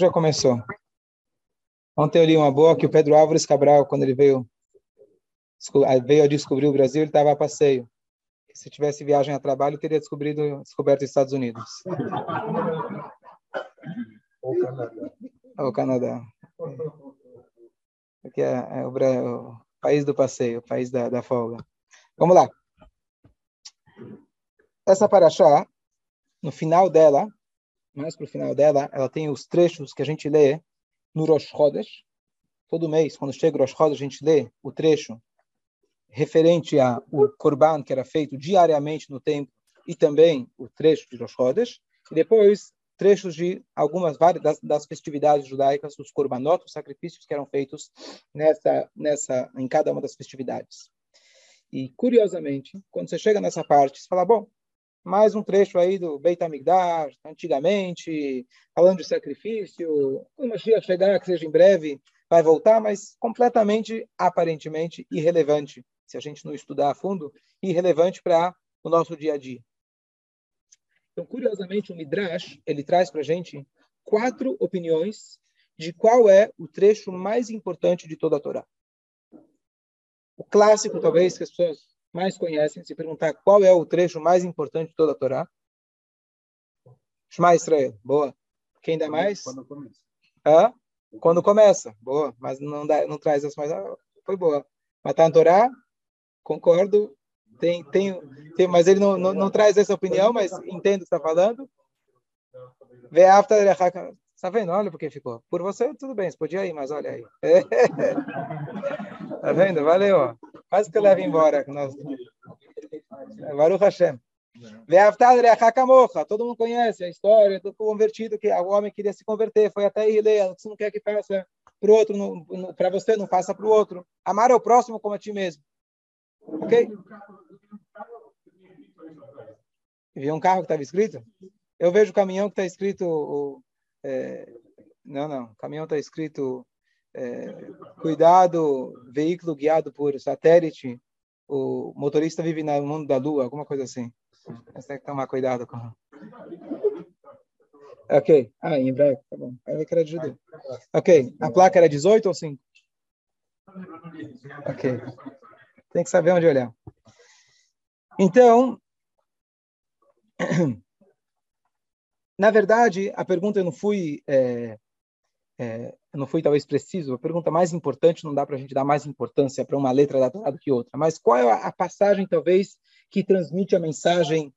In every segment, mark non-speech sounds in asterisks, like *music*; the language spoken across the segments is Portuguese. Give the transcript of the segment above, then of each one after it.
Já começou. Ontem eu li uma boa que o Pedro Álvares Cabral, quando ele veio, veio a descobrir o Brasil, ele estava a passeio. Se tivesse viagem a trabalho, teria descobrido, descoberto os Estados Unidos. Ou Canadá. Ou Canadá. Aqui é, é o, o, país do passeio, o país da, da folga. Vamos lá. Essa paraxá, no final dela, mais para o final dela, ela tem os trechos que a gente lê no Rosh Chodesh. Todo mês, quando chega o Rosh Chodesh, a gente lê o trecho referente ao Korban que era feito diariamente no templo e também o trecho de Rosh Chodesh. E depois, trechos de algumas várias das, das festividades judaicas, os Korbanot, os sacrifícios que eram feitos nessa, nessa, em cada uma das festividades. E, curiosamente, quando você chega nessa parte, você fala, bom, mais um trecho aí do Beit HaMikdash, antigamente, falando de sacrifício, quando Mashiach chegar, que seja em breve, vai voltar, mas completamente, aparentemente, irrelevante, se a gente não estudar a fundo, irrelevante para o nosso dia a dia. Então, curiosamente, o Midrash, ele traz para a gente quatro opiniões de qual é o trecho mais importante de toda a Torá. O clássico, talvez, que as pessoas mais conhecem, se perguntar qual é o trecho mais importante de toda a Torá. Shema Israel, boa. Quem dá mais? Quando começa. Hã? Quando começa, boa. Mas não, dá, não traz as mais. Ah, foi boa. Matar na Torá, concordo. Tem, tem, tem, mas ele não, não, não traz essa opinião, mas entendo o que está falando. Vê after Está vendo? Olha porque ficou. Por você, tudo bem, você podia ir, mas olha aí. Está *laughs* vendo? Valeu. Quase que eu levo embora. Nós... Baruch Hashem. Todo mundo conhece a história do convertido, que o homem queria se converter, foi até Ilê, você não quer que faça para outro, para você, não faça para o outro. Amar ao próximo como a ti mesmo. Ok? Viu um carro que estava escrito? Eu vejo o caminhão que está escrito é, não, não. O caminhão está escrito é, cuidado, veículo guiado por satélite. O motorista vive no mundo da lua, alguma coisa assim. Você tem que tomar cuidado com. Ok. Ah, em hebraico, tá bom. Aí que era de judeu. Ok. A placa era 18 ou 5? Ok. Tem que saber onde olhar. Então, *clears throat* Na verdade, a pergunta eu não fui, é, é, não fui talvez preciso. A pergunta mais importante não dá para a gente dar mais importância para uma letra da Torá do que outra. Mas qual é a passagem talvez que transmite a mensagem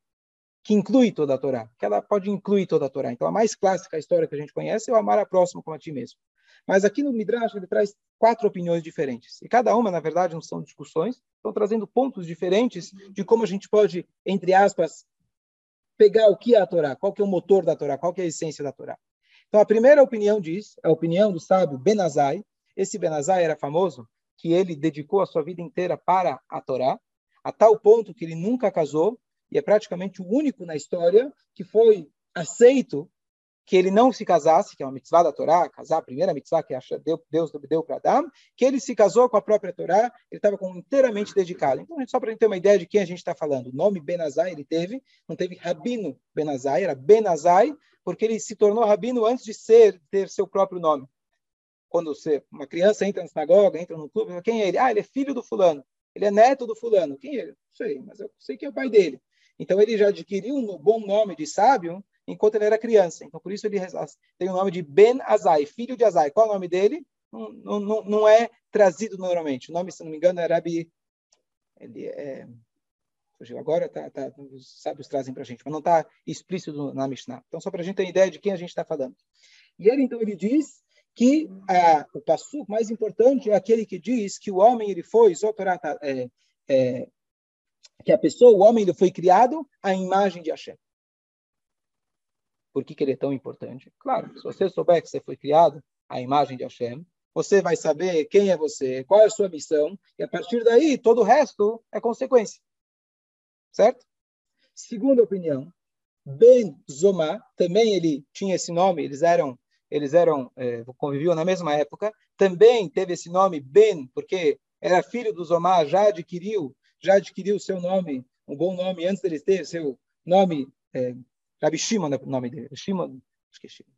que inclui toda a Torá? Que ela pode incluir toda a Torá. Então a mais clássica história que a gente conhece é o amar a próximo como a ti mesmo. Mas aqui no Midrash ele traz quatro opiniões diferentes. E cada uma, na verdade, não são discussões, estão trazendo pontos diferentes de como a gente pode, entre aspas, pegar o que é a Torá, qual que é o motor da Torá, qual que é a essência da Torá. Então, a primeira opinião diz, a opinião do sábio Benazai. Esse Benazai era famoso que ele dedicou a sua vida inteira para a Torá, a tal ponto que ele nunca casou, e é praticamente o único na história que foi aceito que ele não se casasse, que é uma mitzvah da Torá, casar, a primeira mitzvah que Deus deu para Adão, que ele se casou com a própria Torá, ele estava inteiramente dedicado. Então, só para a gente ter uma ideia de quem a gente está falando, o nome Benazai ele teve, não teve Rabino Benazai, era Benazai, porque ele se tornou Rabino antes de ser ter seu próprio nome. Quando você, uma criança entra na sinagoga, entra no clube, quem é ele? Ah, ele é filho do fulano, ele é neto do fulano. Quem é ele? Não sei, mas eu sei quem é o pai dele. Então, ele já adquiriu um bom nome de sábio, enquanto ele era criança. Então, por isso ele tem o nome de Ben Azai, filho de Azai. Qual é o nome dele? Não, não, não é trazido normalmente. O nome, se não me engano, é Rabi. Ele é. Fugiu agora, tá, tá, os sábios trazem para a gente, mas não está explícito na Mishnah. Então, só para a gente ter ideia de quem a gente está falando. E ele, então, ele diz que ah, o passo mais importante é aquele que diz que o homem ele foi, é, é, que a pessoa, o homem, ele foi criado à imagem de Hashem. Por que, que ele é tão importante? Claro, se você souber que você foi criado à imagem de Hashem, você vai saber quem é você, qual é a sua missão, e a partir daí todo o resto é consequência. Certo? Segunda opinião, Ben Zoma, também ele tinha esse nome, eles eram eles eram é, conviviam na mesma época, também teve esse nome Ben, porque era filho do Zomar, já adquiriu, já adquiriu seu nome, um bom nome antes dele ter seu nome é, Rabi Shimon é o nome dele. Shimon, acho que é Shimon.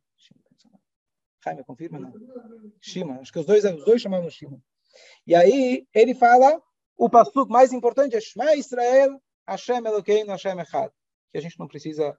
Confirma? Não. Shima. Acho que os dois, os dois chamavam Shima. E aí ele fala o pasuk mais importante é Shema Israel, Hashem Elokeinu, Hashem Echad. Que a gente não precisa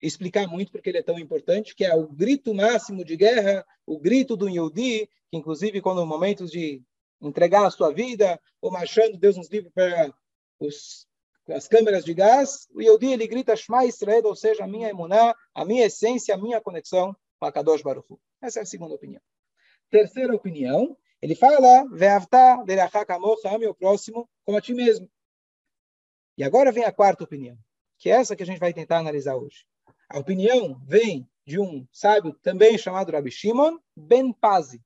explicar muito porque ele é tão importante, que é o grito máximo de guerra, o grito do Yehudi, que inclusive quando momentos de entregar a sua vida, ou marchando, Deus nos livre para os, as câmeras de gás, o Yehudi ele grita Shema Israel, ou seja, a minha emuná, a minha essência, a minha conexão com a Kadosh Baruch Hu. Essa é a segunda opinião. Terceira opinião, ele fala, Ve'avta derachakamocha, ame o próximo como a ti mesmo. E agora vem a quarta opinião, que é essa que a gente vai tentar analisar hoje. A opinião vem de um sábio também chamado Rabbi Shimon Ben Pazi.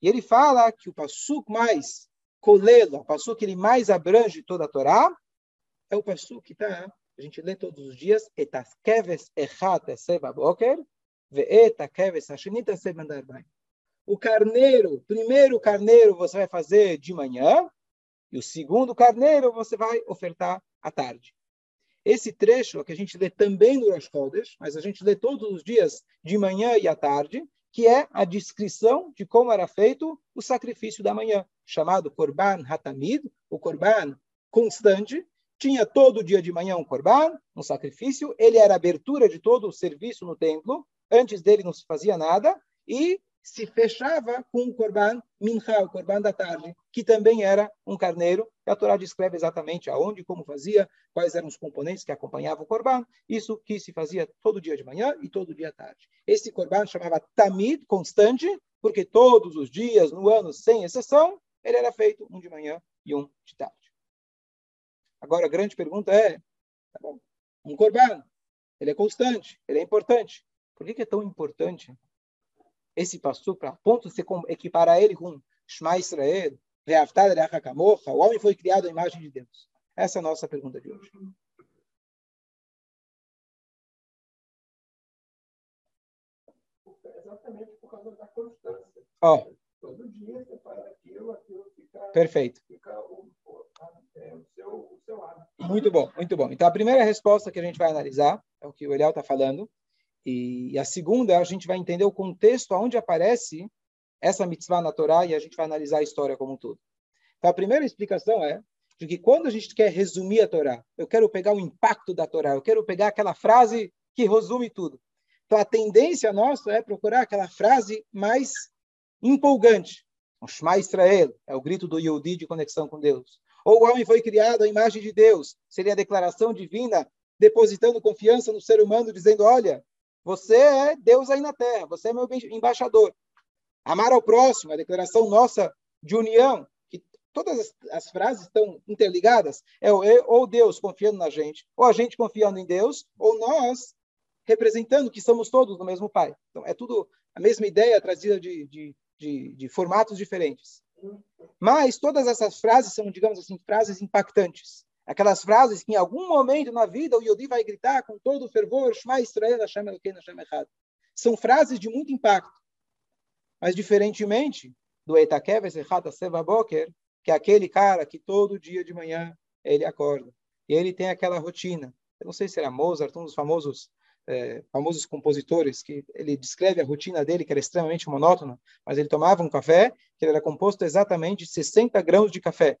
E ele fala que o passuk mais colelo, o passuk ele mais abrange toda a Torá, é o passuk que está, a gente lê todos os dias, etaskeves echat eseva boker, ve'etakeves hashinita sebandarbaim. O carneiro, primeiro carneiro você vai fazer de manhã, e o segundo carneiro você vai ofertar à tarde. Esse trecho é que a gente lê também no Rosh Chodesh, mas a gente lê todos os dias de manhã e à tarde, que é a descrição de como era feito o sacrifício da manhã, chamado Korban Hatamid, o Korban constante. Tinha todo dia de manhã um Korban, um sacrifício, ele era a abertura de todo o serviço no templo, antes dele não se fazia nada, e se fechava com o Korban Mincha, o Korban da tarde, que também era um carneiro. E a Torá descreve exatamente aonde, como fazia, quais eram os componentes que acompanhavam o Korban. Isso que se fazia todo dia de manhã e todo dia à tarde. Esse Korban chamava Tamid, constante, porque todos os dias, no ano, sem exceção, ele era feito um de manhã e um de tarde. Agora, a grande pergunta é, tá bom, um Korban, ele é constante, ele é importante. Por que, que é tão importante esse passo para ponto de se equiparar ele com Shema Israel, o homem foi criado à imagem de Deus. Essa é a nossa pergunta de hoje. Exatamente por causa da constância. Ó. Todo dia você faz aquilo, aquilo fica. Perfeito. Fica é, seu. Muito bom, muito bom. Então a primeira resposta que a gente vai analisar é o que o Eliel está falando. E, a segunda, a gente vai entender o contexto onde aparece essa mitzvah na Torá e a gente vai analisar a história como um todo. Então, a primeira explicação é de que quando a gente quer resumir a Torá, eu quero pegar o impacto da Torá, eu quero pegar aquela frase que resume tudo. Então, a tendência nossa é procurar aquela frase mais empolgante. O Shema Israel é o grito do Yehudi de conexão com Deus. Ou o homem foi criado à imagem de Deus, seria a declaração divina depositando confiança no ser humano, dizendo: olha, você é Deus aí na terra, você é meu embaixador. Amar ao próximo, a declaração nossa de união, que todas as, as frases estão interligadas, é ou Deus confiando na gente, ou a gente confiando em Deus, ou nós representando que somos todos do mesmo Pai. Então, é tudo a mesma ideia trazida de, de, de, de formatos diferentes. Mas todas essas frases são, digamos assim, frases impactantes. Aquelas frases que em algum momento na vida o Yodi vai gritar com todo o fervor, Shema Israel, Hashem Elokeinu, Hashem Echad. São frases de muito impacto. Mas diferentemente do Etakeves Echad Seva Boker, que é aquele cara que todo dia de manhã ele acorda. E ele tem aquela rotina. Eu não sei se era Mozart, um dos famosos é, famosos compositores, que ele descreve a rotina dele, que era extremamente monótona, mas ele tomava um café que era composto exatamente de 60 grãos de café.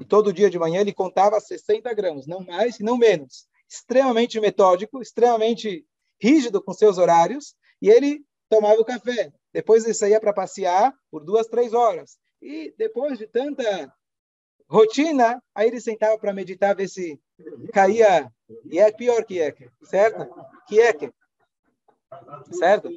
E todo dia de manhã ele contava 60 gramas, não mais e não menos. Extremamente metódico, extremamente rígido com seus horários. E ele tomava o café. Depois ele saía para passear por duas, três horas. E depois de tanta rotina, aí ele sentava para meditar, ver se caía. E é pior que é, certo? Que é que certo?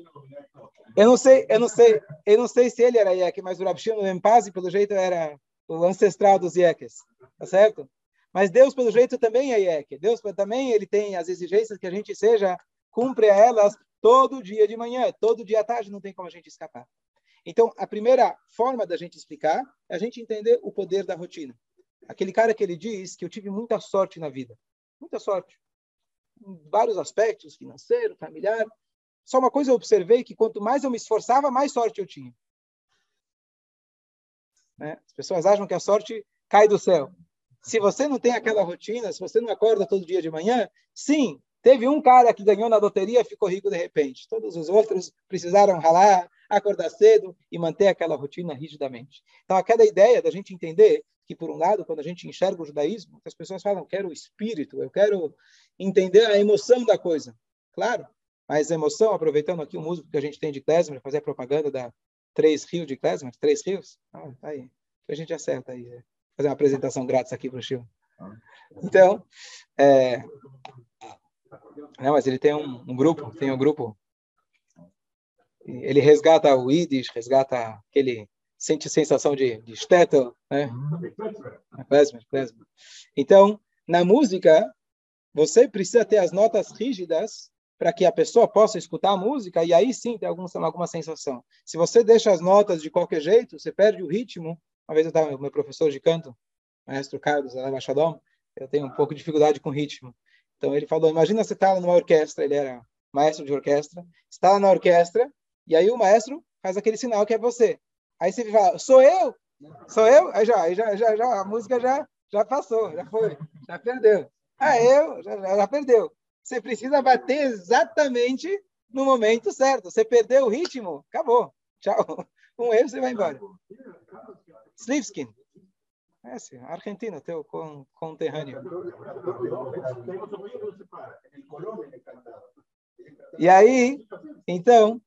Eu não sei, eu não sei, eu não sei se ele era Yek, mas o Rabshino Mempazi, pelo jeito, era o ancestral dos Yekes, tá certo? Mas Deus, pelo jeito, também é Yek. Deus também ele tem as exigências que a gente seja, cumpre a elas todo dia de manhã, todo dia à tarde, não tem como a gente escapar. Então, a primeira forma da gente explicar é a gente entender o poder da rotina. Aquele cara que ele diz que eu tive muita sorte na vida. Muita sorte. Em vários aspectos, financeiro, familiar. Só uma coisa eu observei que quanto mais eu me esforçava, mais sorte eu tinha. Né? As pessoas acham que a sorte cai do céu. Se você não tem aquela rotina, se você não acorda todo dia de manhã, sim, teve um cara que ganhou na loteria e ficou rico de repente. Todos os outros precisaram ralar, acordar cedo e manter aquela rotina rigidamente. Então, aquela ideia da gente entender que, por um lado, quando a gente enxerga o judaísmo, as pessoas falam, eu quero o espírito, eu quero entender a emoção da coisa. Claro, mas a emoção, aproveitando aqui o músico que a gente tem de Klezmer, fazer a propaganda da Três Rios de Klezmer, Três Rios, ah, tá aí, a gente acerta aí, é. fazer uma apresentação grátis aqui para o Chiu. Então, é... não, mas ele tem um, um grupo, tem um grupo ele resgata o Yiddish, resgata aquele sente sensação de, de Stettel, né? Klezmer, Klezmer. Então, na música, você precisa ter as notas rígidas para que a pessoa possa escutar a música e aí sim ter alguma, alguma sensação. Se você deixa as notas de qualquer jeito, você perde o ritmo. Uma vez eu estava meu professor de canto, maestro Carlos Alabachadom, eu tenho um pouco de dificuldade com ritmo. Então ele falou, imagina você está numa orquestra, ele era maestro de orquestra, está na orquestra e aí o maestro faz aquele sinal que é você. Aí você fala, sou eu? Sou eu? Aí já, já, já, já, a música já, já passou, já foi, já perdeu. Ah, eu? Já, já perdeu. Você precisa bater exatamente no momento certo. Você perdeu o ritmo, acabou. Tchau. *laughs* Um erro, você vai embora. Slivskin. É, sim, Argentina, teu conterrâneo. E aí, então,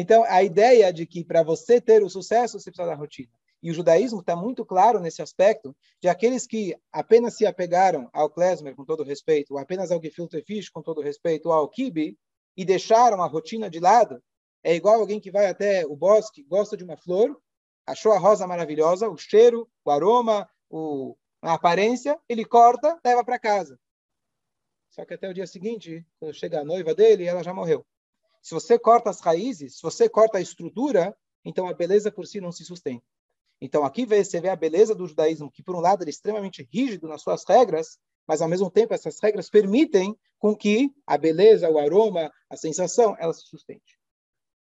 então, a ideia de que para você ter o sucesso, você precisa da rotina. E o judaísmo está muito claro nesse aspecto de aqueles que apenas se apegaram ao klezmer, com todo respeito, ou apenas ao gefilte fish, com todo respeito, ou ao kibe, e deixaram a rotina de lado, é igual alguém que vai até o bosque, gosta de uma flor, achou a rosa maravilhosa, o cheiro, o aroma, o, a aparência, ele corta, leva para casa. Só que até o dia seguinte, quando chega a noiva dele, ela já morreu. Se você corta as raízes, se você corta a estrutura, então a beleza por si não se sustenta. Então aqui você vê a beleza do judaísmo, que por um lado é extremamente rígido nas suas regras, mas ao mesmo tempo essas regras permitem com que a beleza, o aroma, a sensação, ela se sustente.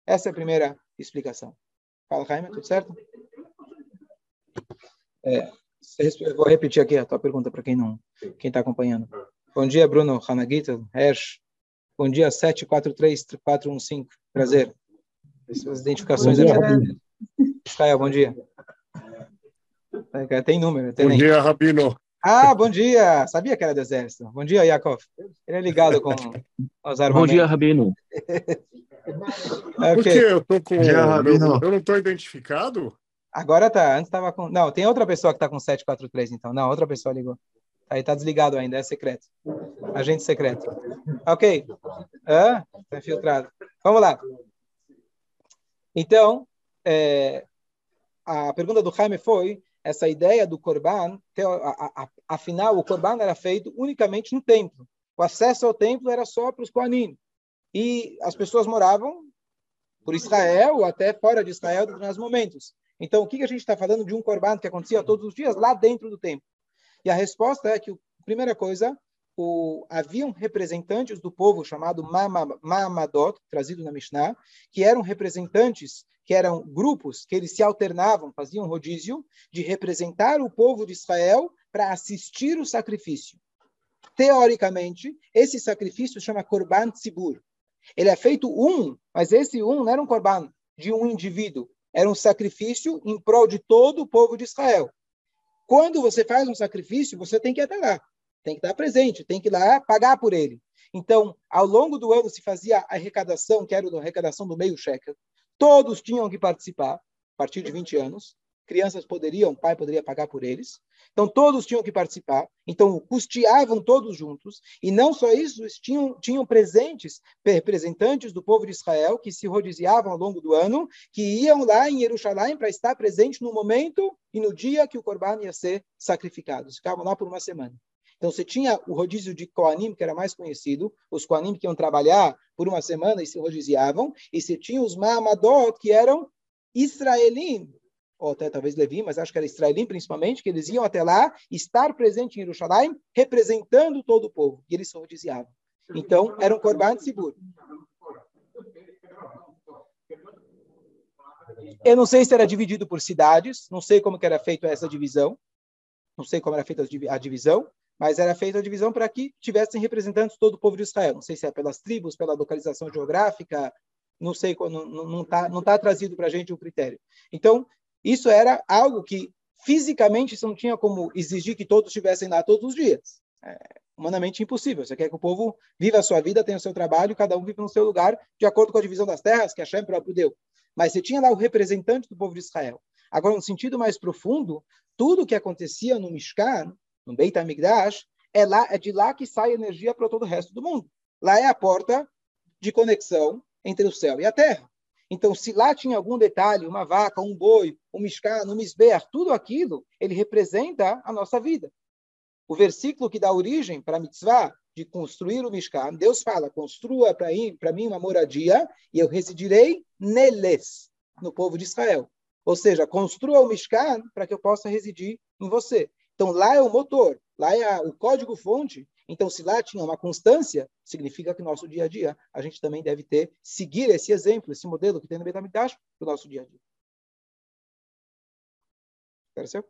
Essa é a primeira explicação. Fala, Jaime, tudo certo? É, vou repetir aqui a tua pergunta para quem não, quem está acompanhando. Bom dia, Bruno Hanagita, Hersh, Bom dia, 743415. Prazer. Essas identificações. Bom dia, Caio, bom dia. Tem número. Tem bom nem. dia, Rabino. Ah, bom dia. Sabia que era do exército. Bom dia, Yakov. Ele é ligado com os armamentos. Bom dia, Rabino. okay. Por que eu tô com... Dia, Rabino. Eu não estou identificado? Agora tá. Antes estava com... Não, tem outra pessoa que está com 743, então. Não, outra pessoa ligou. Aí tá desligado ainda, é secreto. Agente secreto. Ok. Ah, tá filtrado. Vamos lá. Então, é, a pergunta do Jaime foi essa ideia do Corban, afinal, o Corban era feito unicamente no templo. O acesso ao templo era só para os Koanim. E as pessoas moravam por Israel ou até fora de Israel em determinados momentos. Então, o que a gente está falando de um Corban que acontecia todos os dias lá dentro do templo? E a resposta é que, primeira coisa, o, haviam representantes do povo chamado Mamadot, trazido na Mishnah, que eram representantes, que eram grupos que eles se alternavam, faziam rodízio de representar o povo de Israel para assistir o sacrifício. Teoricamente, esse sacrifício chama Korban Tzibur. Ele é feito um, mas esse um não era um Korban de um indivíduo, era um sacrifício em prol de todo o povo de Israel. Quando você faz um sacrifício, você tem que até lá, tem que estar presente, tem que ir lá pagar por ele. Então, ao longo do ano se fazia a arrecadação, que era a arrecadação do meio shekel. Todos tinham que participar, a partir de 20 anos. Crianças poderiam, o pai poderia pagar por eles. Então, todos tinham que participar. Então, custeavam todos juntos. E não só isso, tinham, tinham presentes, representantes do povo de Israel, que se rodiziavam ao longo do ano, que iam lá em Jerusalém para estar presente no momento e no dia que o Corban ia ser sacrificado. Ficavam lá por uma semana. Então, você tinha o rodízio de Koanim, que era mais conhecido, os Koanim que iam trabalhar por uma semana e se rodiziavam, e você tinha os Mahamadot, que eram israelim, ou até talvez Levi, mas acho que era israelim principalmente, que eles iam até lá, estar presente em Jerusalém, representando todo o povo, e eles se rodiziavam. Então, era um Corban seguro. Eu não sei se era dividido por cidades, não sei como que era feita essa divisão, não sei como era feita a divisão, mas era feita a divisão para que tivessem representantes todo o povo de Israel. Não sei se é pelas tribos, pela localização geográfica, não sei, não está não tá trazido para a gente o critério. Então, isso era algo que fisicamente você não tinha como exigir que todos estivessem lá todos os dias. É humanamente impossível. Você quer que o povo viva a sua vida, tenha o seu trabalho, cada um vive no seu lugar, de acordo com a divisão das terras que Hashem próprio deu. Mas você tinha lá o representante do povo de Israel. Agora, no sentido mais profundo, tudo o que acontecia no Mishkan, no Beit HaMikdash, é, lá, é de lá que sai energia para todo o resto do mundo. Lá é a porta de conexão entre o céu e a terra. Então, se lá tinha algum detalhe, uma vaca, um boi, um mishkan, um misber, tudo aquilo, ele representa a nossa vida. O versículo que dá origem para a mitzvah de construir o mishkan, Deus fala, construa para mim uma moradia e eu residirei neles, no povo de Israel. Ou seja, construa o mishkan para que eu possa residir em você. Então, lá é o motor, lá é o código-fonte. Então, se lá tinha uma constância, significa que no nosso dia a dia a gente também deve ter, seguir esse exemplo, esse modelo que tem no Betamidash para o nosso dia a dia. Pareceu?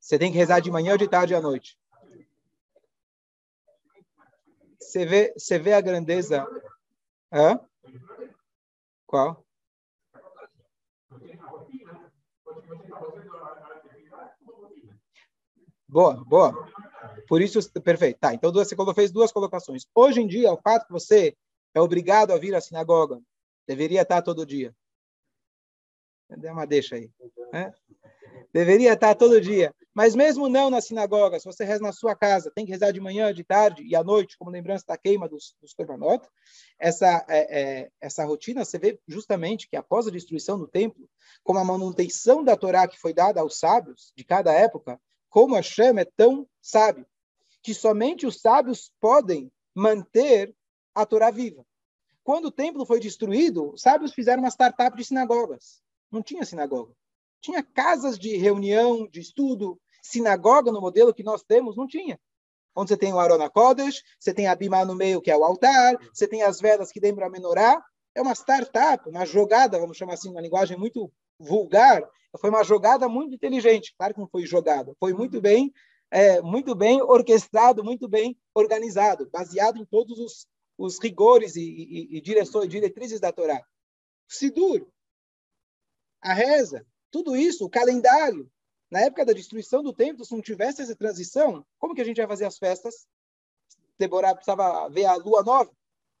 Você tem que rezar de manhã, de tarde à noite. Você vê, você vê a grandeza. Hã? Qual? Boa, boa. Por isso, perfeito. Tá, então você fez duas colocações. Hoje em dia, o fato que você é obrigado a vir à sinagoga, deveria estar todo dia. Dê uma deixa aí. É? Deveria estar todo dia. Mas mesmo não na sinagoga, se você reza na sua casa, tem que rezar de manhã, de tarde e à noite, como lembrança da queima dos, dos essa, é, é, essa rotina, você vê justamente que após a destruição do templo, como a manutenção da Torá que foi dada aos sábios de cada época, como a chama é tão sábio, que somente os sábios podem manter a Torá viva. Quando o templo foi destruído, os sábios fizeram uma startup de sinagogas. Não tinha sinagoga. Tinha casas de reunião, de estudo. Sinagoga, no modelo que nós temos, não tinha. Onde você tem o Arona Kodesh, você tem a Bimá no meio, que é o altar, você tem as velas que lembram a menorá. É uma startup, uma jogada, vamos chamar assim, uma linguagem muito vulgar. Foi uma jogada muito inteligente. Claro que não foi jogada, foi muito bem, é, muito bem orquestrado, muito bem organizado, baseado em todos os, os rigores e, e, e direções, diretrizes da Torá. Sidur, a reza, tudo isso, o calendário. Na época da destruição do templo, se não tivesse essa transição, como que a gente vai fazer as festas? Deborah precisava ver a lua nova?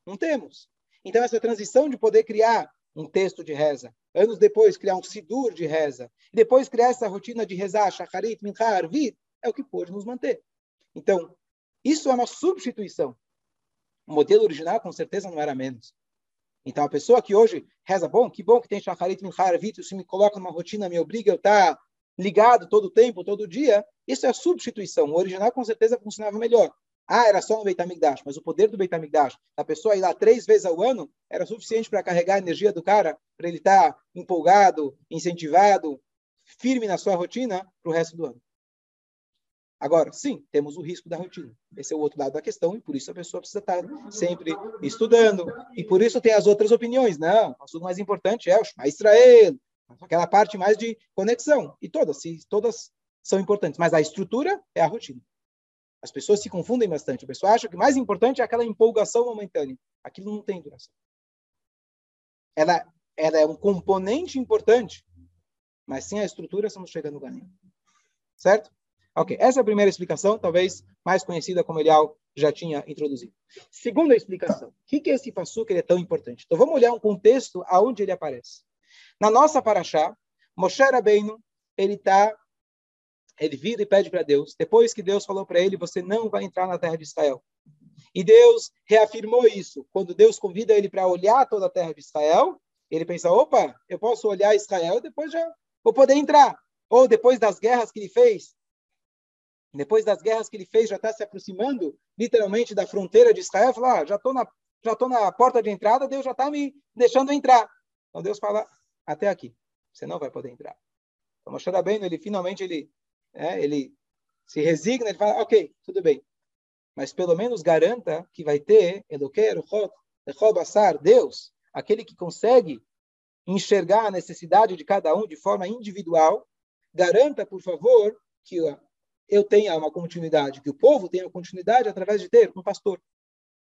Não temos. Então, essa transição de poder criar um texto de reza, anos depois criar um sidur de reza, depois criar essa rotina de rezar, shacharit, mincha, arvit, é o que pôde nos manter. Então, isso é uma substituição. O modelo original, com certeza, não era menos. Então, a pessoa que hoje reza, bom, que bom que tem Shacharit Mincharavit, se me coloca numa rotina, me obriga a estar ligado todo o tempo, todo dia, isso é a substituição. O original, com certeza, funcionava melhor. Ah, era só no Beit HaMikdash, mas o poder do Beit HaMikdash, a pessoa ir lá três vezes ao ano, era suficiente para carregar a energia do cara, para ele estar empolgado, incentivado, firme na sua rotina para o resto do ano. Agora, sim, temos o risco da rotina. Esse é o outro lado da questão, e por isso a pessoa precisa estar sempre estudando. E por isso tem as outras opiniões. Não, o assunto mais importante é o Shema Israel, aquela parte mais de conexão. E todas, todas são importantes, mas a estrutura é a rotina. As pessoas se confundem bastante. A pessoa acha que o mais importante é aquela empolgação momentânea. Aquilo não tem duração. Ela, ela é um componente importante, mas sem a estrutura você não chega no nenhum. Certo? Ok, essa é a primeira explicação, talvez mais conhecida como Elial já tinha introduzido. Segunda explicação, o que, que é esse passuca ele é tão importante? Então vamos olhar um contexto aonde ele aparece. Na nossa paraxá, Moshe Rabbeinu, ele tá, ele vira e pede para Deus, depois que Deus falou para ele, você não vai entrar na terra de Israel. E Deus reafirmou isso. Quando Deus convida ele para olhar toda a terra de Israel, ele pensa, opa, eu posso olhar Israel, depois já vou poder entrar. Ou depois das guerras que ele fez, depois das guerras que ele fez, já está se aproximando literalmente da fronteira de Israel, fala, ah, já estou na já estou na porta de entrada, Deus já está me deixando entrar. Então Deus fala, até aqui, você não vai poder entrar. Então Moshe Rabbeinu, ele finalmente, ele, é, ele se resigna, ele fala, ok, tudo bem. Mas pelo menos garanta que vai ter Eloquer, Basar, Deus, aquele que consegue enxergar a necessidade de cada um de forma individual, garanta, por favor, que eu tenha uma continuidade, que o povo tenha continuidade através de ter um pastor.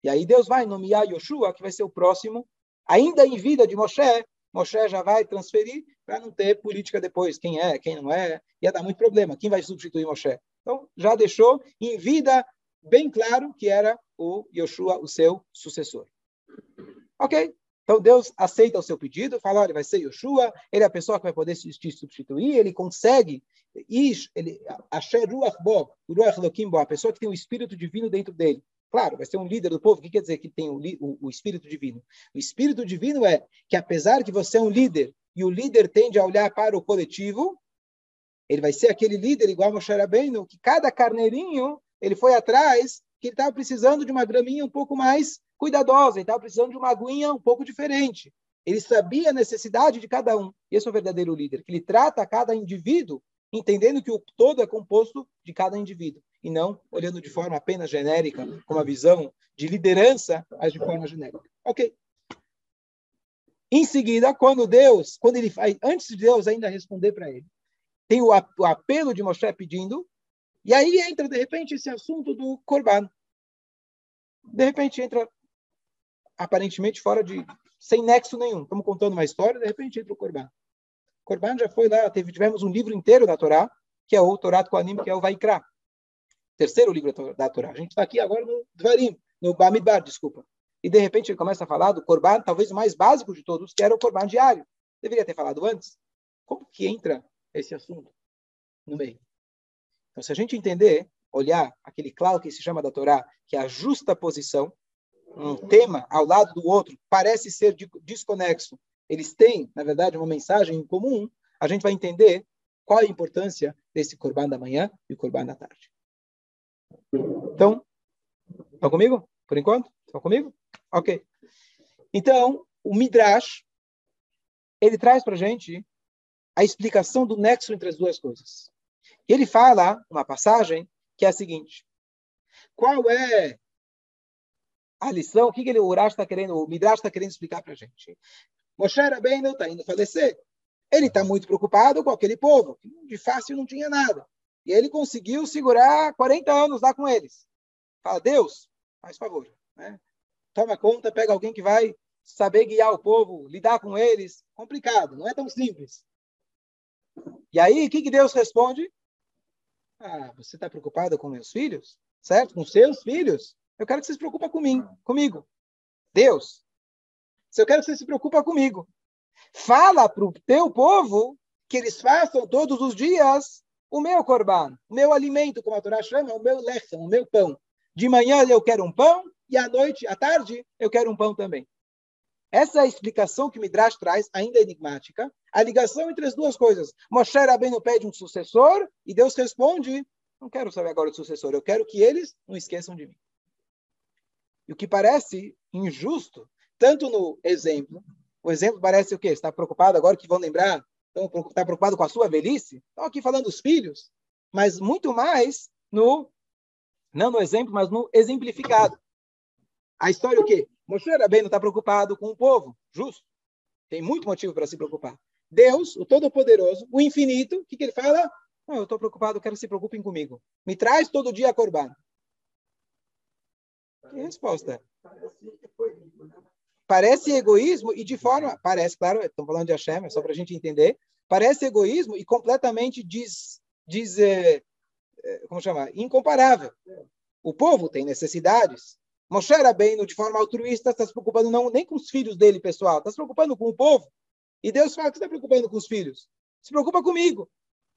E aí Deus vai nomear Yoshua, que vai ser o próximo, ainda em vida de Moshe, Moshe já vai transferir para não ter política depois, quem é, quem não é, ia dar muito problema, quem vai substituir Moshe. Então, já deixou em vida bem claro que era o Yoshua, o seu sucessor. Ok? Então Deus aceita o seu pedido, fala, olha, vai ser Yoshua, ele é a pessoa que vai poder te substituir, ele consegue, Ish, ele, Asher Ruach a pessoa que tem o Espírito Divino dentro dele. Claro, vai ser um líder do povo. O que quer dizer que tem o, o, o Espírito Divino? O Espírito Divino é que apesar que você é um líder e o líder tende a olhar para o coletivo, ele vai ser aquele líder igual Moshe Rabbeinu, que cada carneirinho ele foi atrás, que ele estava precisando de uma graminha um pouco mais cuidadosa, ele estava precisando de uma aguinha um pouco diferente. Ele sabia a necessidade de cada um. Esse é o verdadeiro líder, que ele trata cada indivíduo entendendo que o todo é composto de cada indivíduo, e não olhando de forma apenas genérica, com uma visão de liderança, mas de forma genérica. Ok. Em seguida, quando Deus, quando ele faz, antes de Deus ainda responder para ele, tem o, apelo de Moshe pedindo, e aí entra, de repente, esse assunto do Corban. De repente entra aparentemente fora de. sem nexo nenhum. Estamos contando uma história, de repente entra o Corban. Corban já foi lá, teve, tivemos um livro inteiro da Torá, que é o Torá Koanim, que é o Vaikra. Terceiro livro da Torá. A gente está aqui agora no Dvarim, no Bamidbar, desculpa. E de repente ele começa a falar do Corban, talvez o mais básico de todos, que era o Corban diário. Deveria ter falado antes. Como que entra esse assunto no meio? Então, se a gente entender, olhar aquele claro que se chama da Torá, que é a justa posição, um tema ao lado do outro parece ser desconexo. Eles têm, na verdade, uma mensagem em comum. A gente vai entender qual a importância desse corban da manhã e o corban da tarde. Então, estão comigo? Por enquanto? Estão comigo? Ok. Então, o Midrash, ele traz para a gente a explicação do nexo entre as duas coisas. E ele fala, uma passagem, que é a seguinte. Qual é a lição, o que, que ele, o Urash está querendo, o Midrash está querendo explicar para a gente. Moshe Rabbeinu está indo falecer. Ele está muito preocupado com aquele povo, que de fácil não tinha nada. E ele conseguiu segurar 40 anos lá com eles. Fala, Deus, faz favor. Né? Toma conta, pega alguém que vai saber guiar o povo, lidar com eles. Complicado, não é tão simples. E aí, o que, que Deus responde? Ah, você está preocupado com meus filhos? Certo? Com seus filhos? Eu quero que você se preocupe comigo. comigo. Deus, se eu quero que você se preocupe comigo, fala para o teu povo que eles façam todos os dias o meu corban, o meu alimento, como a Torá chama, o meu lechem, o meu pão. De manhã eu quero um pão e à noite, à tarde, eu quero um pão também. Essa é a explicação que Midrash traz, ainda enigmática, a ligação entre as duas coisas. Moshe Rabbeinu pede um sucessor e Deus responde, não quero saber agora do sucessor, eu quero que eles não esqueçam de mim. E o que parece injusto, tanto no exemplo, o exemplo parece o quê? Está preocupado agora que vão lembrar? está preocupado com a sua velhice? Estão aqui falando dos filhos, mas muito mais no, não no exemplo, mas no exemplificado. A história é o quê? Moshe não está preocupado com o povo, justo. Tem muito motivo para se preocupar. Deus, o Todo-Poderoso, o Infinito, o que, que ele fala? Não, eu estou preocupado, quero que se preocupem comigo. Me traz todo dia a Corban. Que resposta? Parece egoísmo e de forma, parece, claro, estão falando de Hashem, só para a gente entender, parece egoísmo e completamente diz, diz é, como chamar, incomparável. O povo tem necessidades. Moshe bem de forma altruísta, está se preocupando não nem com os filhos dele, pessoal, está se preocupando com o povo. E Deus fala que está preocupando com os filhos. Se preocupa comigo.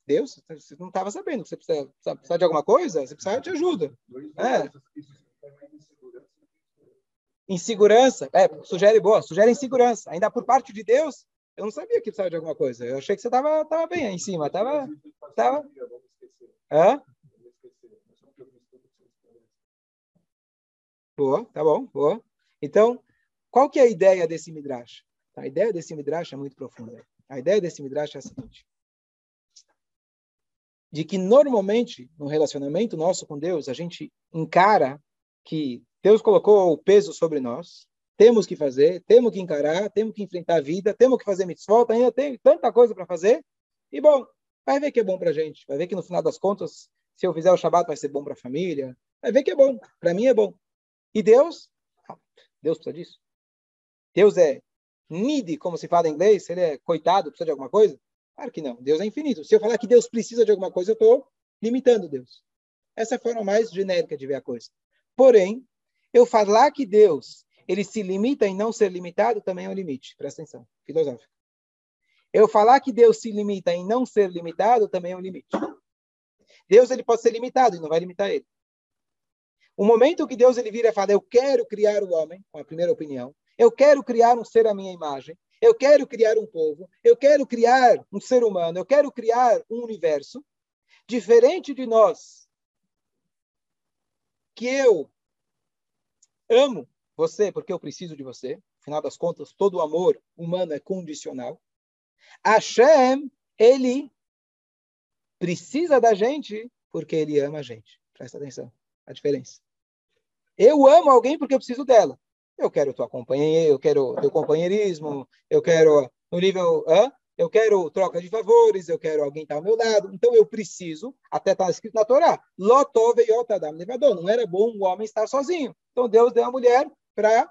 Deus, você não estava sabendo você precisa, precisa, de alguma coisa? Você precisa de ajuda. É. Insegurança, é, sugere boa, sugere insegurança. Ainda por parte de Deus, eu não sabia que precisava de alguma coisa. Eu achei que você estava tava bem aí em cima. Tava, tava... Hã? Boa, tá bom, boa. Então, qual que é a ideia desse Midrash? A ideia desse Midrash é muito profunda. A ideia desse Midrash é a seguinte. De que normalmente, no relacionamento nosso com Deus, a gente encara que Deus colocou o peso sobre nós, temos que fazer, temos que encarar, temos que enfrentar a vida, temos que fazer mitzvot, ainda tem tanta coisa para fazer. E bom, vai ver que é bom para a gente, vai ver que no final das contas, Se eu fizer o Shabat, vai ser bom para a família. Vai ver que é bom. Para mim é bom. E Deus? Deus precisa disso. Deus é needy, como se fala em inglês. Ele é coitado, precisa de alguma coisa? Claro que não. Deus é infinito. Se eu falar que Deus precisa de alguma coisa, eu estou limitando Deus. Essa é a forma mais genérica de ver a coisa. Porém, eu falar que Deus ele se limita em não ser limitado também é um limite. Presta atenção, filosófico. Eu falar que Deus se limita em não ser limitado também é um limite. Deus ele pode ser limitado e não vai limitar ele. O momento que Deus ele vira e fala, eu quero criar o homem, com a primeira opinião, eu quero criar um ser à minha imagem, eu quero criar um povo, eu quero criar um ser humano, eu quero criar um universo, diferente de nós, que eu amo você porque eu preciso de você. Afinal das contas, todo amor humano é condicional. Hashem, ele precisa da gente porque ele ama a gente. Presta atenção, a diferença. Eu amo alguém porque eu preciso dela. Eu quero tua companhia, eu quero teu companheirismo, eu quero no nível, hã? eu quero troca de favores, eu quero alguém estar ao meu lado. Então eu preciso, até está escrito na Torá, lotove yotadam levador. Não era bom o homem estar sozinho. Então Deus deu a mulher para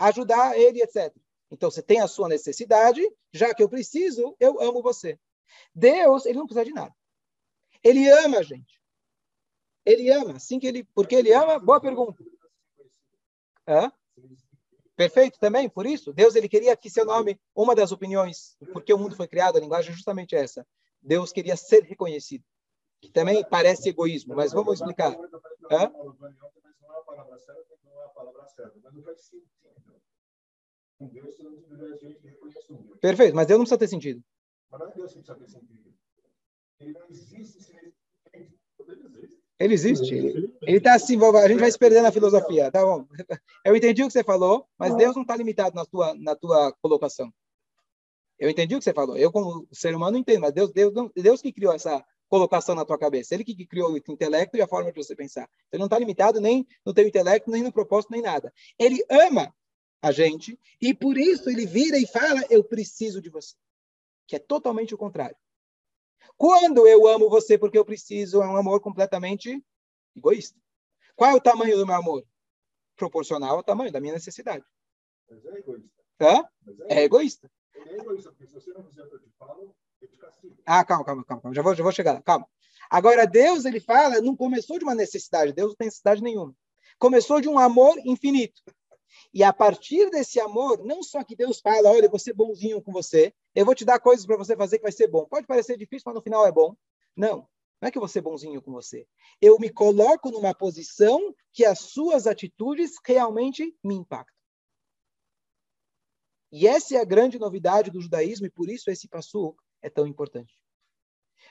ajudar ele, etc. Então você tem a sua necessidade, já que eu preciso, eu amo você. Deus, ele não precisa de nada. Ele ama a gente. Ele ama, assim que ele, porque ele ama, boa pergunta. Hã? Perfeito também, por isso, Deus ele queria que seu nome, uma das opiniões, porque o mundo foi criado, a linguagem é justamente essa. Deus queria ser reconhecido, que também parece egoísmo, mas vamos explicar. Hã? Perfeito, mas Deus não precisa ter sentido. Mas não é Deus que precisa ter sentido. Ele não existe sem ele existe. Ele está assim, a gente vai se perder na filosofia, tá bom? *laughs* Eu entendi o que você falou, mas Deus não está limitado na tua, na tua colocação. Eu entendi o que você falou. Eu, como ser humano, não entendo, mas Deus, Deus, Deus que criou essa colocação na tua cabeça. Ele que criou o intelecto e a forma de você pensar. Ele não está limitado nem no teu intelecto, nem no propósito, nem nada. Ele ama a gente e por isso ele vira e fala: Eu preciso de você. Que é totalmente o contrário. Quando eu amo você porque eu preciso, é um amor completamente egoísta. Qual é o tamanho do meu amor? Proporcional ao tamanho da minha necessidade. Mas é egoísta. Hã? É, é egoísta. Ele é egoísta, porque se você não fizer o que eu te falo. Ah, calma, calma, calma. Já vou, já vou chegar lá. Calma. Agora, Deus, ele fala, não começou de uma necessidade. Deus não tem necessidade nenhuma. Começou de um amor infinito. E a partir desse amor, não só que Deus fala, olha, eu vou ser bonzinho com você, eu vou te dar coisas para você fazer que vai ser bom. Pode parecer difícil, mas no final é bom. Não, não é que eu vou ser bonzinho com você. Eu me coloco numa posição que as suas atitudes realmente me impactam. E essa é a grande novidade do judaísmo e por isso esse passo é tão importante.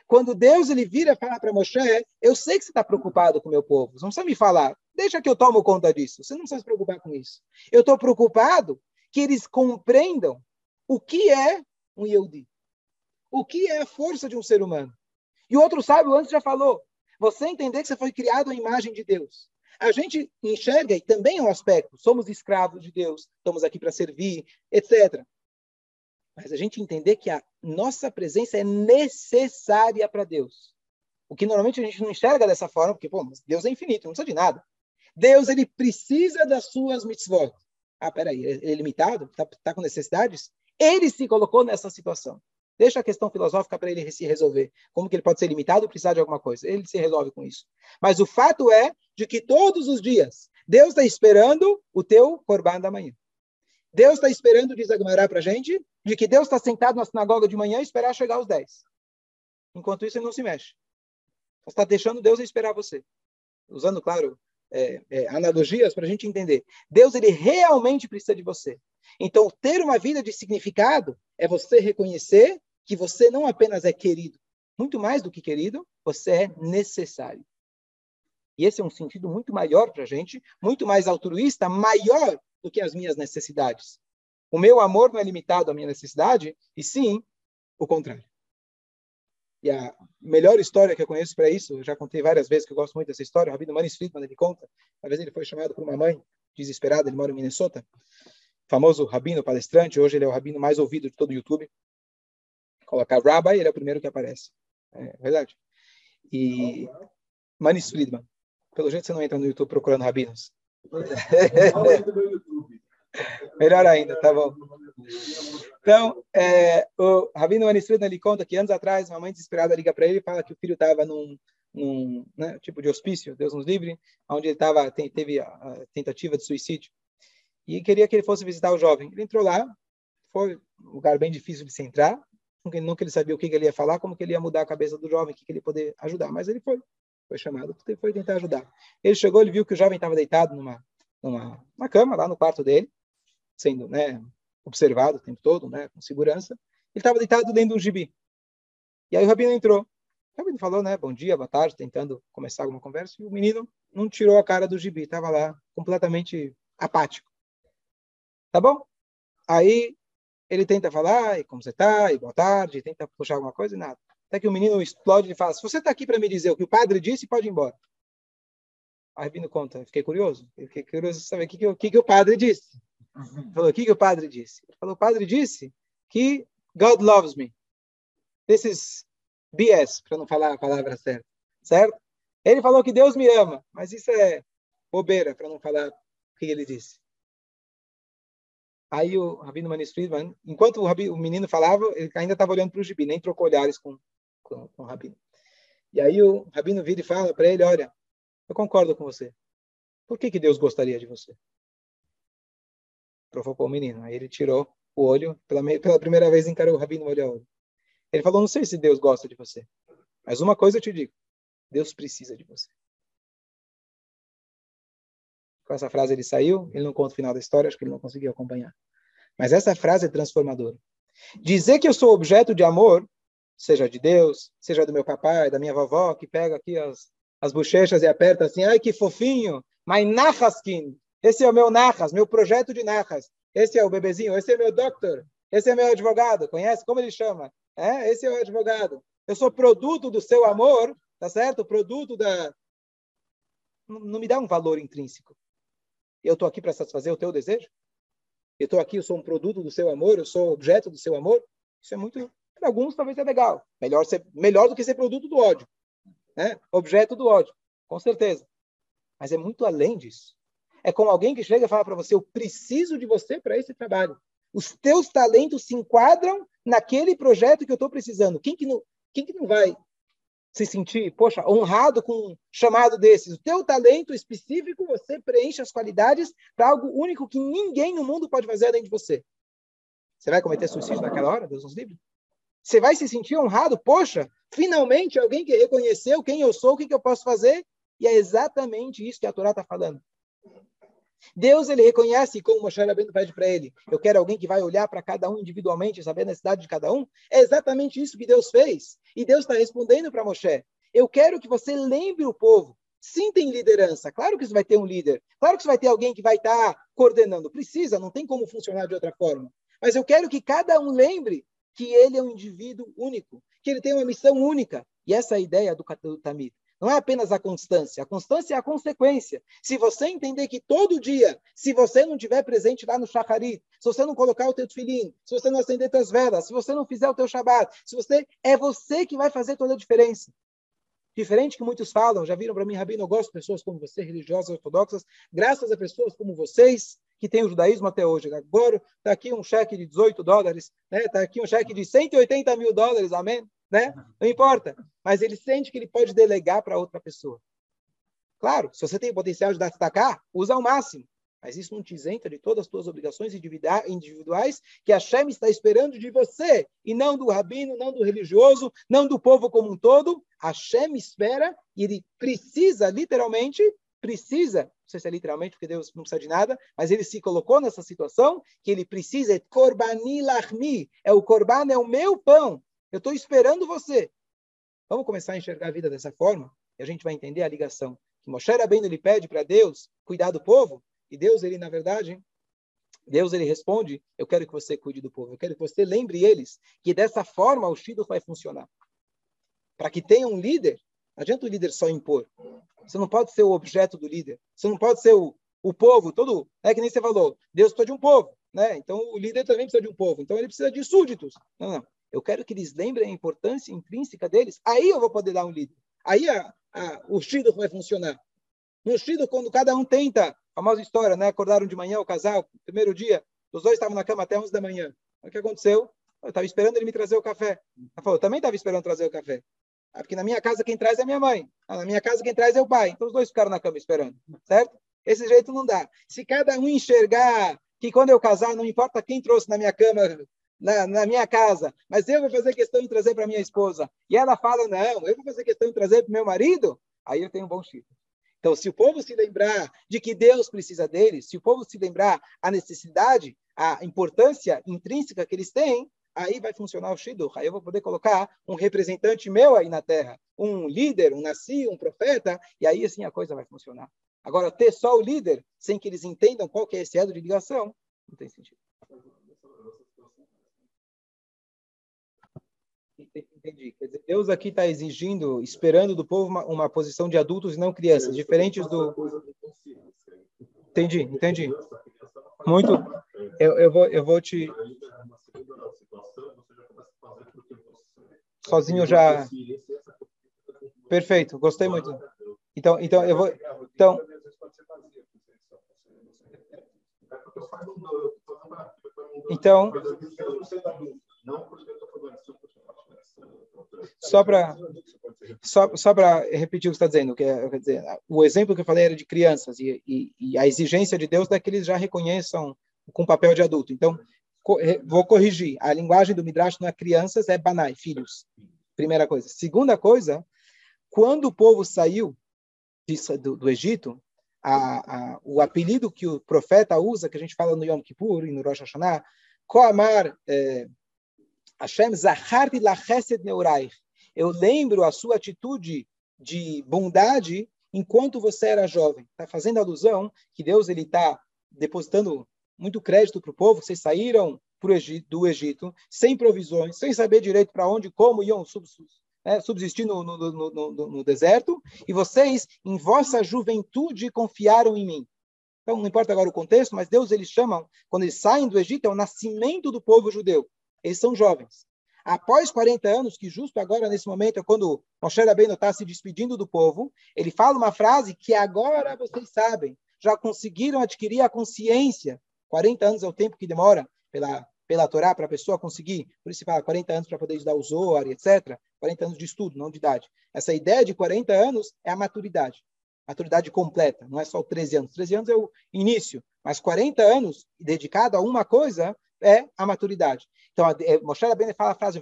Quando Deus ele vira e fala para Moshe, eu sei que você está preocupado com o meu povo, você não precisa me falar, deixa que eu tomo conta disso, você não precisa se preocupar com isso. Eu estou preocupado que eles compreendam o que é um Yehudi, o que é a força de um ser humano. E o outro sábio antes já falou, você entender que você foi criado à imagem de Deus. A gente enxerga, e também é um aspecto, somos escravos de Deus, estamos aqui para servir, etc mas a gente entender que a nossa presença é necessária para Deus. O que normalmente a gente não enxerga dessa forma, porque pô, Deus é infinito, não precisa de nada. Deus ele precisa das suas mitzvot. Ah, peraí, ele é limitado? Está tá com necessidades? Ele se colocou nessa situação. Deixa a questão filosófica para ele se resolver. Como que ele pode ser limitado e precisar de alguma coisa? Ele se resolve com isso. Mas o fato é de que todos os dias Deus está esperando o teu corban da manhã. Deus está esperando, diz Agmará para a gente, de que Deus está sentado na sinagoga de manhã e esperar chegar aos 10. Enquanto isso, ele não se mexe. Você está deixando Deus esperar você. Usando, claro, é, é, analogias para a gente entender. Deus, ele realmente precisa de você. Então, ter uma vida de significado é você reconhecer que você não apenas é querido, muito mais do que querido, você é necessário. E esse é um sentido muito maior para a gente, muito mais altruísta, maior do que as minhas necessidades. O meu amor não é limitado à minha necessidade, e sim o contrário. E a melhor história que eu conheço para isso, eu já contei várias vezes que eu gosto muito dessa história, o Rabino Manis Friedman, ele conta, uma vez ele foi chamado por uma mãe desesperada, ele mora em Minnesota, famoso rabino palestrante, hoje ele é o rabino mais ouvido de todo o YouTube. Colocar Rabbi, ele é o primeiro que aparece. É verdade. E Manis Friedman. Pelo jeito você não entra no YouTube procurando rabinos. *laughs* *laughs* Melhor ainda, tá bom. Então, é, o Rabino Manis Friedman ele conta que anos atrás uma mãe desesperada liga para ele e fala que o filho estava num, num né, tipo de hospício, Deus nos livre, onde ele tava, teve a tentativa de suicídio. E queria que ele fosse visitar o jovem. Ele entrou lá, foi um lugar bem difícil de se entrar, nunca ele sabia o que ele ia falar, como que ele ia mudar a cabeça do jovem, o que ele ia poder ajudar. Mas ele foi, foi chamado, foi tentar ajudar. Ele chegou, ele viu que o jovem estava deitado numa, numa, numa cama lá no quarto dele, sendo né, observado o tempo todo, né, com segurança. Ele estava deitado dentro do gibi. E aí o rabino entrou. O rabino falou, né, bom dia, boa tarde, tentando começar alguma conversa, e o menino não tirou a cara do gibi, estava lá completamente apático. Tá bom? Aí ele tenta falar, e como você está, e boa tarde, tenta puxar alguma coisa e nada. Até que o menino explode e fala: Se você está aqui para me dizer o que o padre disse, pode ir embora. Aí vindo conta, fiquei curioso. Fiquei curioso de saber o que, que, que, que o padre disse. Ele falou: O que, que o padre disse? Ele falou: O padre disse que God loves me. Is BS, para não falar a palavra certa. Certo? Ele falou que Deus me ama, mas isso é bobeira, para não falar o que ele disse. Aí o Rabino Manis Friedman, enquanto o, o menino falava, ele ainda estava olhando para o gibi, nem trocou olhares com, com, com, o Rabino. E aí o Rabino vira e fala para ele, olha, eu concordo com você. Por que, que Deus gostaria de você? Provocou o menino. Aí ele tirou o olho, pela, pela primeira vez encarou o Rabino olho a olho. Ele falou, não sei se Deus gosta de você, mas uma coisa eu te digo, Deus precisa de você. Com essa frase ele saiu, ele não conta o final da história, acho que ele não conseguiu acompanhar. Mas essa frase é transformadora. Dizer que eu sou objeto de amor, seja de Deus, seja do meu papai, da minha vovó, que pega aqui as, as bochechas e aperta assim, ai que fofinho, mas Nahaskin, esse é o meu Nahas, meu projeto de Nahas, esse é o bebezinho, esse é meu doctor, esse é meu advogado, conhece? Como ele chama? É, esse é o advogado. Eu sou produto do seu amor, tá certo? Produto da... Não me dá um valor intrínseco. Eu estou aqui para satisfazer o teu desejo? Eu estou aqui, eu sou um produto do seu amor, eu sou objeto do seu amor? Isso é muito, para alguns talvez é legal. Melhor, ser, melhor do que ser produto do ódio. Né? Objeto do ódio, com certeza. Mas é muito além disso. É como alguém que chega e fala para você: Eu preciso de você para esse trabalho. Os teus talentos se enquadram naquele projeto que eu estou precisando. Quem que, não, quem que não vai se sentir, poxa, honrado com um chamado desses. O teu talento específico, você preenche as qualidades para algo único que ninguém no mundo pode fazer além de você. Você vai cometer suicídio naquela hora? Deus nos livre. Você vai se sentir honrado? Poxa, finalmente alguém que reconheceu quem eu sou, o que, que eu posso fazer? E é exatamente isso que a Torá está falando. Deus ele reconhece, como Moshe Rabbeinu pede para ele, eu quero alguém que vai olhar para cada um individualmente, saber a necessidade de cada um. É exatamente isso que Deus fez. E Deus está respondendo para Moshe. Eu quero que você lembre o povo. Sim, tem liderança. Claro que você vai ter um líder. Claro que você vai ter alguém que vai estar tá coordenando. Precisa, não tem como funcionar de outra forma. Mas eu quero que cada um lembre que ele é um indivíduo único, que ele tem uma missão única. E essa é a ideia do, do. Não é apenas a constância. A constância é a consequência. Se você entender que todo dia, se você não estiver presente lá no Shacharit, se você não colocar o teu tefilim, se você não acender suas velas, se você não fizer o teu Shabbat, se você é você que vai fazer toda a diferença. Diferente que muitos falam, já viram para mim, Rabino, eu gosto de pessoas como você, religiosas, ortodoxas, graças a pessoas como vocês, que têm o judaísmo até hoje. Agora está aqui um cheque de 18 dólares, está né? Tá aqui um cheque de 180 mil dólares, amém? Né? Não importa. Mas ele sente que ele pode delegar para outra pessoa. Claro, se você tem potencial de destacar, usa ao máximo. Mas isso não te isenta de todas as suas obrigações individuais que a Shem está esperando de você, e não do rabino, não do religioso, não do povo como um todo. A Shem espera e ele precisa, literalmente, precisa, não sei se é literalmente, porque Deus não precisa de nada, mas ele se colocou nessa situação que ele precisa, é é o korban, é o meu pão, eu estou esperando você. Vamos começar a enxergar a vida dessa forma e a gente vai entender a ligação. Que Moshe Rabbeinu ele pede para Deus cuidar do povo e Deus ele na verdade Deus ele responde: eu quero que você cuide do povo, eu quero que você lembre eles que dessa forma o Shido vai funcionar. Para que tenha um líder, não adianta o líder só impor. Você não pode ser o objeto do líder. Você não pode ser o, o povo todo. É que nem você falou. Deus precisa de um povo, né? Então o líder também precisa de um povo. Então ele precisa de súditos. Não, não. Eu quero que eles lembrem a importância intrínseca deles. Aí eu vou poder dar um líder. Aí a, a, o Shido vai funcionar. No Shido, quando cada um tenta, famosa história, né? Acordaram de manhã o casal, primeiro dia, os dois estavam na cama até 11 da manhã. O que aconteceu? Eu estava esperando ele me trazer o café. Ela falou, eu também estava esperando trazer o café. Ah, porque na minha casa quem traz é minha mãe. Ah, na minha casa quem traz é o pai. Então os dois ficaram na cama esperando, certo? Esse jeito não dá. Se cada um enxergar que quando eu casar, não importa quem trouxe na minha cama, na, na minha casa, mas eu vou fazer questão de trazer para minha esposa. E ela fala, não, eu vou fazer questão de trazer para meu marido. Aí eu tenho um bom chifre. Então, se o povo se lembrar de que Deus precisa deles, se o povo se lembrar a necessidade, a importância intrínseca que eles têm, aí vai funcionar o Shidduch. Aí eu vou poder colocar um representante meu aí na Terra, um líder, um nasci, um profeta, e aí assim a coisa vai funcionar. Agora, ter só o líder, sem que eles entendam qual que é esse elo de ligação, não tem sentido. Entendi. Quer dizer, Deus aqui está exigindo, esperando do povo uma, uma, posição de adultos e não crianças, diferentes do. Entendi, entendi. Muito. Eu, eu, vou, eu vou te. Sozinho já. Perfeito, gostei muito. Então, então eu vou. Então. Então. Só para só, só para repetir o que está dizendo, que é, quer dizer, o exemplo que eu falei era de crianças e, e, e a exigência de Deus é que eles já reconheçam com papel de adulto. Então, co vou corrigir. A linguagem do Midrash não é crianças, é banai, filhos. Primeira coisa. Segunda coisa, quando o povo saiu de, do, do, Egito, a, a, o apelido que o profeta usa, que a gente fala no Yom Kippur e no Rosh Hashanah, Koamar, é, Hashem Zacharti Lachesed Neuraich. Eu lembro a sua atitude de bondade enquanto você era jovem. Está fazendo alusão que Deus ele está depositando muito crédito para o povo. Vocês saíram Egito, do Egito sem provisões, sem saber direito para onde, como iam né, subsistir no, no, no, no, deserto. E vocês, em vossa juventude, confiaram em mim. Então, não importa agora o contexto, mas Deus eles chamam, quando eles saem do Egito, é o nascimento do povo judeu. Eles são jovens. Após 40 anos, que justo agora, nesse momento, é quando Moshe Rabbeinu está se despedindo do povo, ele fala uma frase que agora vocês sabem, já conseguiram adquirir a consciência. 40 anos é o tempo que demora pela, pela Torá para a pessoa conseguir, por isso se fala 40 anos para poder estudar o Zohar, etc. 40 anos de estudo, não de idade. Essa ideia de 40 anos é a maturidade. Maturidade completa, não é só 13 anos. 13 anos é o início, mas 40 anos dedicado a uma coisa é a maturidade. Então, é, Moshe Rabbeinu fala a frase,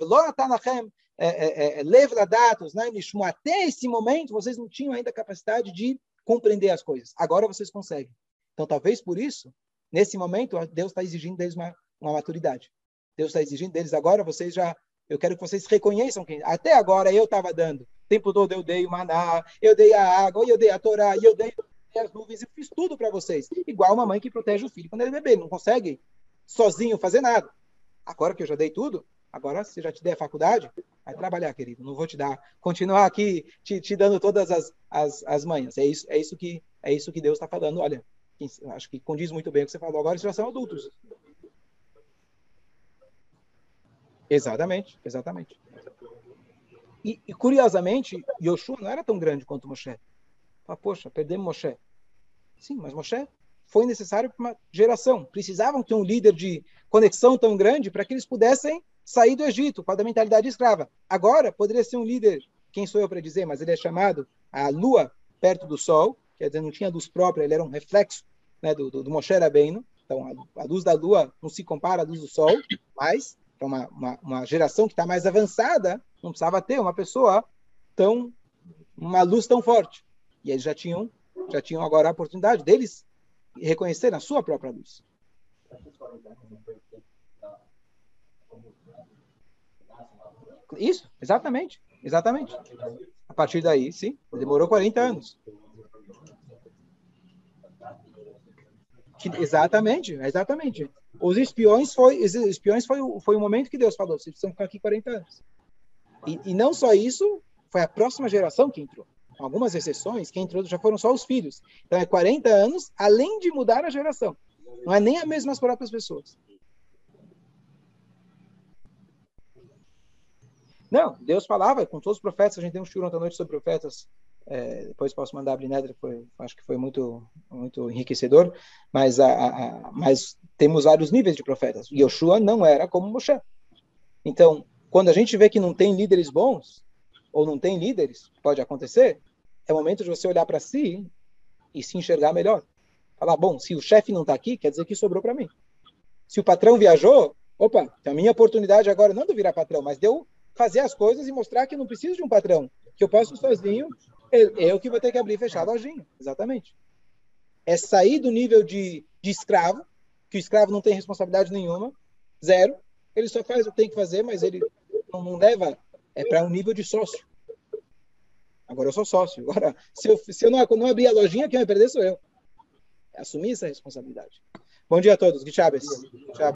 é, é, né, até esse momento vocês não tinham ainda capacidade de compreender as coisas. Agora vocês conseguem. Então, talvez por isso, nesse momento, Deus está exigindo deles uma, uma maturidade. Deus está exigindo deles agora, vocês já, eu quero que vocês reconheçam que até agora eu estava dando. O tempo todo eu dei o maná, eu dei a água, eu dei a Torá, eu dei as nuvens, eu fiz tudo para vocês. Igual uma mãe que protege o filho quando ele é bebê, não consegue sozinho fazer nada. Agora que eu já dei tudo, agora se já te der a faculdade, vai trabalhar, querido. Não vou te dar, continuar aqui te, te dando todas as, as, as manhas. É isso, é isso que é isso que Deus está falando. Olha, acho que condiz muito bem o que você falou agora, eles já são adultos. Exatamente, exatamente. E, e, curiosamente, Yoshua não era tão grande quanto Moshe. Fala, poxa, perdemos Moshe. Sim, mas Moshe foi necessário para uma geração. Precisavam ter um líder de conexão tão grande para que eles pudessem sair do Egito, com a mentalidade escrava. Agora, poderia ser um líder, quem sou eu para dizer, mas ele é chamado a lua perto do sol, quer dizer, não tinha luz própria, ele era um reflexo né, do, do, do Moshe Rabbeinu. Então, a, a, luz da lua não se compara à luz do sol, mas para uma, uma, uma geração que está mais avançada, não precisava ter uma pessoa tão uma luz tão forte. E eles já tinham já tinham agora a oportunidade deles reconhecer a sua própria luz. Isso, exatamente, exatamente. A partir daí, sim, demorou 40 anos. Que, exatamente, exatamente. Os espiões foi, os espiões foi, foi o momento que Deus falou, vocês precisam ficar aqui 40 anos. E, e não só isso, foi a próxima geração que entrou algumas exceções, quem entrou já foram só os filhos. Então é 40 anos, além de mudar a geração. Não é nem a mesma as próprias pessoas. Não, Deus falava com todos os profetas. A gente tem um shur ontem à noite sobre profetas. É, depois posso mandar a Brinedra, foi, acho que foi muito, muito enriquecedor. Mas, a, a, mas temos vários níveis de profetas. Yoshua não era como Moshe. Então, quando a gente vê que não tem líderes bons, ou não tem líderes, pode acontecer, é momento de você olhar para si e se enxergar melhor. Falar, bom, se o chefe não está aqui, quer dizer que sobrou para mim. Se o patrão viajou, opa, a minha oportunidade agora não de virar patrão, mas de eu fazer as coisas e mostrar que eu não preciso de um patrão, que eu posso sozinho, eu, eu que vou ter que abrir e fechar a lojinha. Exatamente. É sair do nível de, de escravo, que o escravo não tem responsabilidade nenhuma, zero. Ele só faz o que tem que fazer, mas ele não, não leva é para um nível de sócio. Agora eu sou sócio. Agora, se eu, se eu não, não abrir a lojinha, quem vai perder sou eu. Assumir essa responsabilidade. Bom dia a todos. Guichaves.